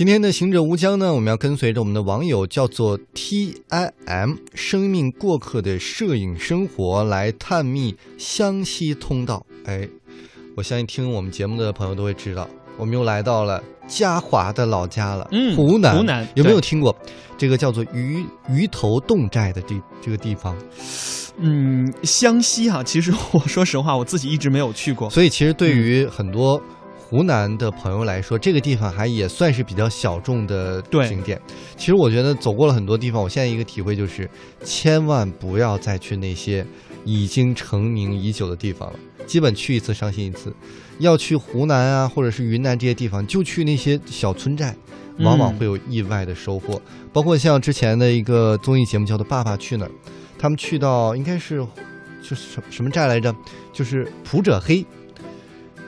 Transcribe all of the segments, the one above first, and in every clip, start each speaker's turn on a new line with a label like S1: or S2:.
S1: 今天的行者无疆呢，我们要跟随着我们的网友叫做 T I M 生命过客的摄影生活来探秘湘西通道。哎，我相信听我们节目的朋友都会知道，我们又来到了嘉华的老家了，
S2: 嗯
S1: 湖南。
S2: 湖南
S1: 有没有听过这个叫做鱼鱼头洞寨的这这个地方？
S2: 嗯，湘西哈、其实我说实话，我自己一直没有去过。
S1: 所以其实对于很多湖南的朋友来说，这个地方还也算是比较小众的
S2: 对
S1: 景点。其实我觉得走过了很多地方，我现在一个体会就是，千万不要再去那些已经成名已久的地方了，基本去一次伤心一次。要去湖南啊，或者是云南这些地方，就去那些小村寨。往往
S2: 嗯
S1: 会有意外的收获，包括像之前的一个综艺节目叫做《爸爸去哪儿》，他们去到应该是就是什什么寨来着，就是普者黑，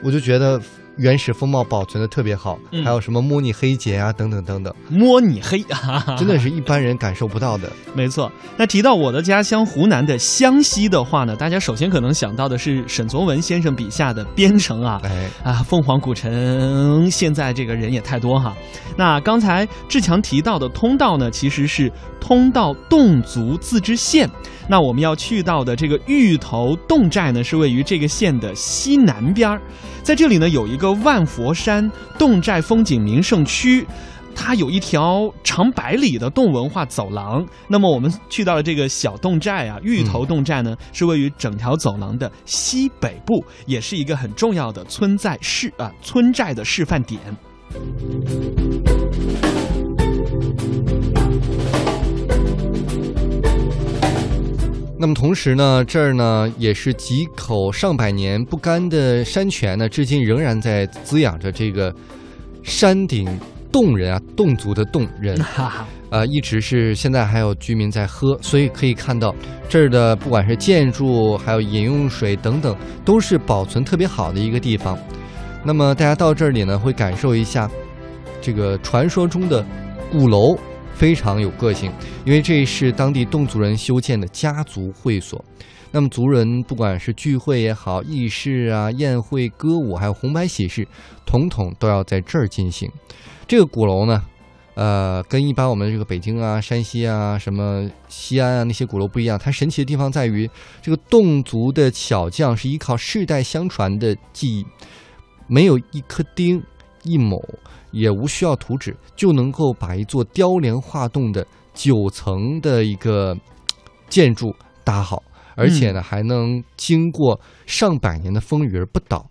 S1: 我就觉得原始风貌保存的特别好，
S2: 嗯
S1: 还有什么摸你黑节啊等等等等，
S2: 摸你黑，哈 哈
S1: 真的是一般人感受不到的。
S2: 没错。那提到我的家乡湖南的湘西的话呢，大家首先可能想到的是沈从文先生笔下的边城啊。
S1: 哎，
S2: 啊，凤凰古城现在这个人也太多哈。那刚才志强提到的通道呢，其实是通道侗族自治县。那我们要去到的这个芋头侗寨呢，是位于这个县的西南边儿。在这里呢，有一个个万佛山侗寨风景名胜区。它有一条长百里的侗文化走廊，那么我们去到了这个小侗寨啊，芋头侗寨呢，是位于整条走廊的西北部，也是一个很重要的村寨示啊村寨的示范点。
S1: 那么同时呢，这儿呢也是几口上百年不干的山泉呢，至今仍然在滋养着这个山顶洞人啊，侗族的侗人。
S2: 哈哈，
S1: 呃，一直是现在还有居民在喝，所以可以看到这儿的不管是建筑，还有饮用水等等，都是保存特别好的一个地方。那么大家到这里呢，会感受一下这个传说中的鼓楼，非常有个性，因为这是当地侗族人修建的家族会所。那么族人不管是聚会也好，议事啊、宴会、歌舞，还有红白喜事，统统都要在这儿进行。这个鼓楼呢，呃，跟一般我们这个北京啊、山西啊、什么西安啊那些鼓楼不一样，它神奇的地方在于，这个侗族的巧匠是依靠世代相传的技艺，没有一颗钉、一亩，也无需要图纸，就能够把一座雕梁画栋的九层的一个建筑搭好，而且呢，还能经过上百年的风雨而不倒。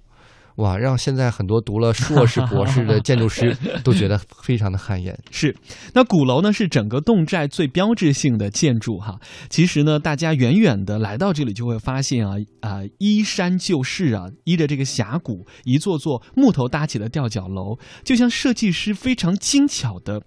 S1: 哇，让现在很多读了硕士、博士的建筑师都觉得非常的汗颜。
S2: 是，那鼓楼呢是整个侗寨最标志性的建筑哈。其实呢，大家远远的来到这里就会发现啊啊、依山就势啊，依着这个峡谷，一座座木头搭起的吊脚楼，就像设计师非常精巧的。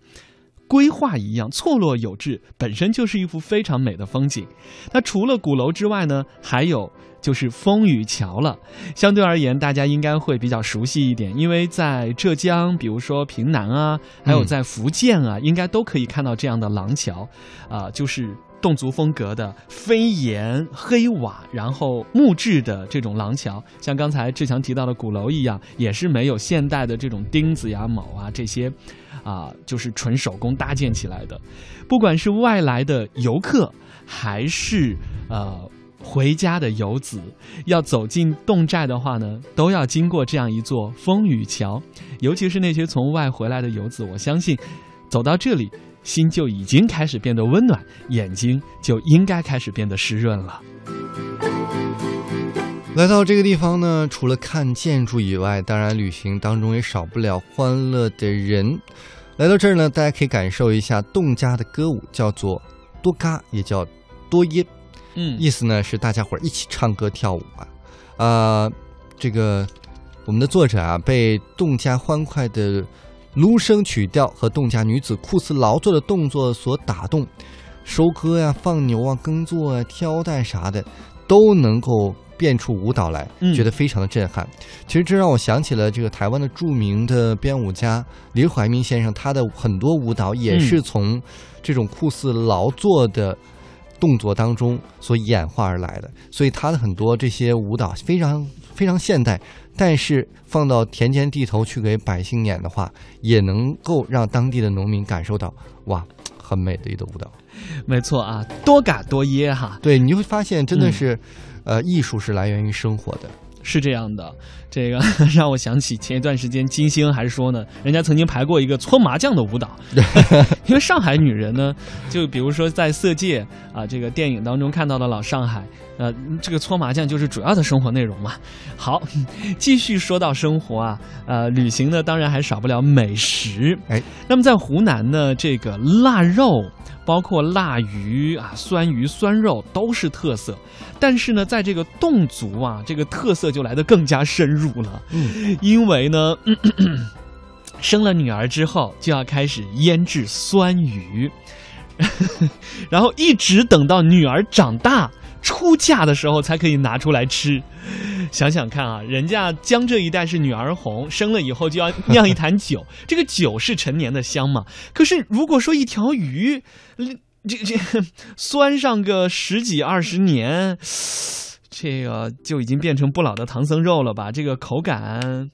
S2: 规划一样错落有致，本身就是一幅非常美的风景。那除了鼓楼之外呢，还有就是风雨桥了。相对而言，大家应该会比较熟悉一点，因为在浙江，比如说平南啊，还有在福建啊，应该都可以看到这样的廊桥，啊、就是侗族风格的飞檐黑瓦，然后木质的这种廊桥，像刚才志强提到的鼓楼一样，也是没有现代的这种钉子呀、铆啊这些，啊、就是纯手工搭建起来的。不管是外来的游客，还是呃。回家的游子要走进侗寨的话呢，都要经过这样一座风雨桥。尤其是那些从外回来的游子，我相信走到这里，心就已经开始变得温暖，眼睛就应该开始变得湿润了。
S1: 来到这个地方呢，除了看建筑以外，当然旅行当中也少不了欢乐的人。来到这儿呢，大家可以感受一下侗家的歌舞，叫做多嘎，也叫多耶。
S2: 嗯
S1: 意思呢是大家伙儿一起唱歌跳舞啊。啊、这个我们的作者啊，被侗家欢快的芦笙曲调和侗家女子酷似劳作的动作所打动，收割呀、放牛啊、耕作啊、挑担啥的，都能够变出舞蹈来，
S2: 嗯
S1: 觉得非常的震撼。其实这让我想起了这个台湾的著名的编舞家李怀民先生，他的很多舞蹈也
S2: 嗯
S1: 是从这种酷似劳作的。动作当中所演化而来的，所以他的很多这些舞蹈非常非常现代，但是放到田间地头去给百姓演的话，也能够让当地的农民感受到哇，很美的一个舞蹈。
S2: 没错啊，多嘎多耶哈，
S1: 对，你会发现真的
S2: 嗯
S1: 是，呃，艺术是来源于生活的。
S2: 是这样的。这个 让我想起前一段时间金星还说呢，人家曾经排过一个搓麻将的舞蹈，因为上海女人呢，就比如说在《色戒》啊这个电影当中看到的老上海，呃，这个搓麻将就是主要的生活内容嘛。好，继续说到生活啊，呃，旅行呢当然还少不了美食。
S1: 哎，
S2: 那么在湖南呢，这个腊肉。包括腊鱼啊、酸鱼、酸肉都是特色，但是呢，在这个侗族啊，这个特色就来得更加深入了。
S1: 嗯，
S2: 因为呢，嗯咳咳生了女儿之后就要开始腌制酸鱼，然后一直等到女儿长大出嫁的时候才可以拿出来吃。想想看啊，人家江浙一带是女儿红，生了以后就要酿一坛酒，这个酒是陈年的香嘛。可是如果说一条鱼，这这 酸上个十几二十年，这个就已经变成不老的唐僧肉了吧？这个口感。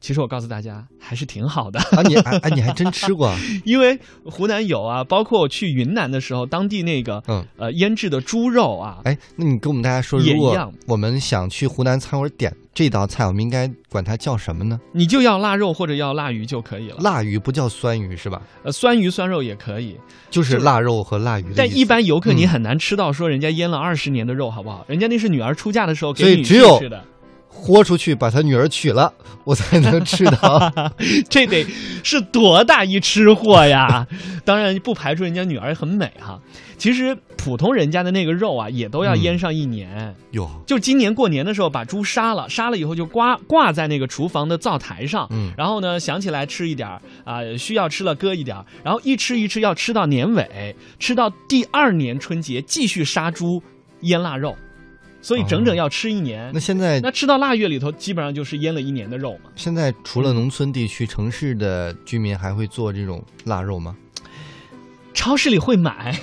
S2: 其实我告诉大家，还是挺好的。
S1: 啊，你哎哎，你还真吃过啊？
S2: 因为湖南有啊，包括我去云南的时候，当地那个
S1: 嗯，
S2: 呃腌制的猪肉啊，
S1: 哎，那你跟我们大家说，如果
S2: 也一样
S1: 我们想去湖南餐馆点这道菜，我们应该管它叫什么呢？
S2: 你就要腊肉或者要腊鱼就可以了。
S1: 腊鱼不叫酸鱼是吧？
S2: 呃，酸鱼酸肉也可以，
S1: 就是腊肉和腊鱼。
S2: 但一般游客你
S1: 嗯
S2: 很难吃到说人家腌了二十年的肉，好不好？人家那是女儿出嫁的时候
S1: 所
S2: 给女
S1: 以只有
S2: 婿吃的，
S1: 豁出去把他女儿娶了，我才能吃到。
S2: 这得是多大一吃货呀！当然不排除人家女儿很美哈。其实普通人家的那个肉啊，也都要
S1: 嗯
S2: 腌上一年。
S1: 哟，
S2: 就今年过年的时候，把猪杀了，杀了以后就挂挂在那个厨房的灶台上，
S1: 嗯
S2: 然后呢想起来吃一点儿啊、需要吃了割一点儿，然后一吃一吃要吃到年尾，吃到第二年春节继续杀猪腌腊肉，所以整整要吃一年。
S1: 那现在
S2: 那吃到腊月里头，基本上就是腌了一年的肉嘛。
S1: 现在除了农村地区，城市的居民还会做这种腊肉吗？
S2: 超市里会买，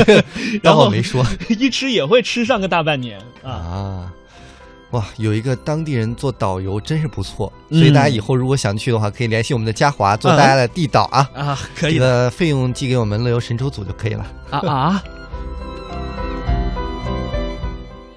S2: 然后
S1: 没说
S2: 一吃也会吃上个大半年啊。
S1: 啊。哇，有一个当地人做导游真是不错，
S2: 嗯
S1: 所以大家以后如果想去的话，可以联系我们的嘉华做大家的地导啊。
S2: 啊，可以
S1: 费用寄给我们乐游神州组就可以了。
S2: 啊啊！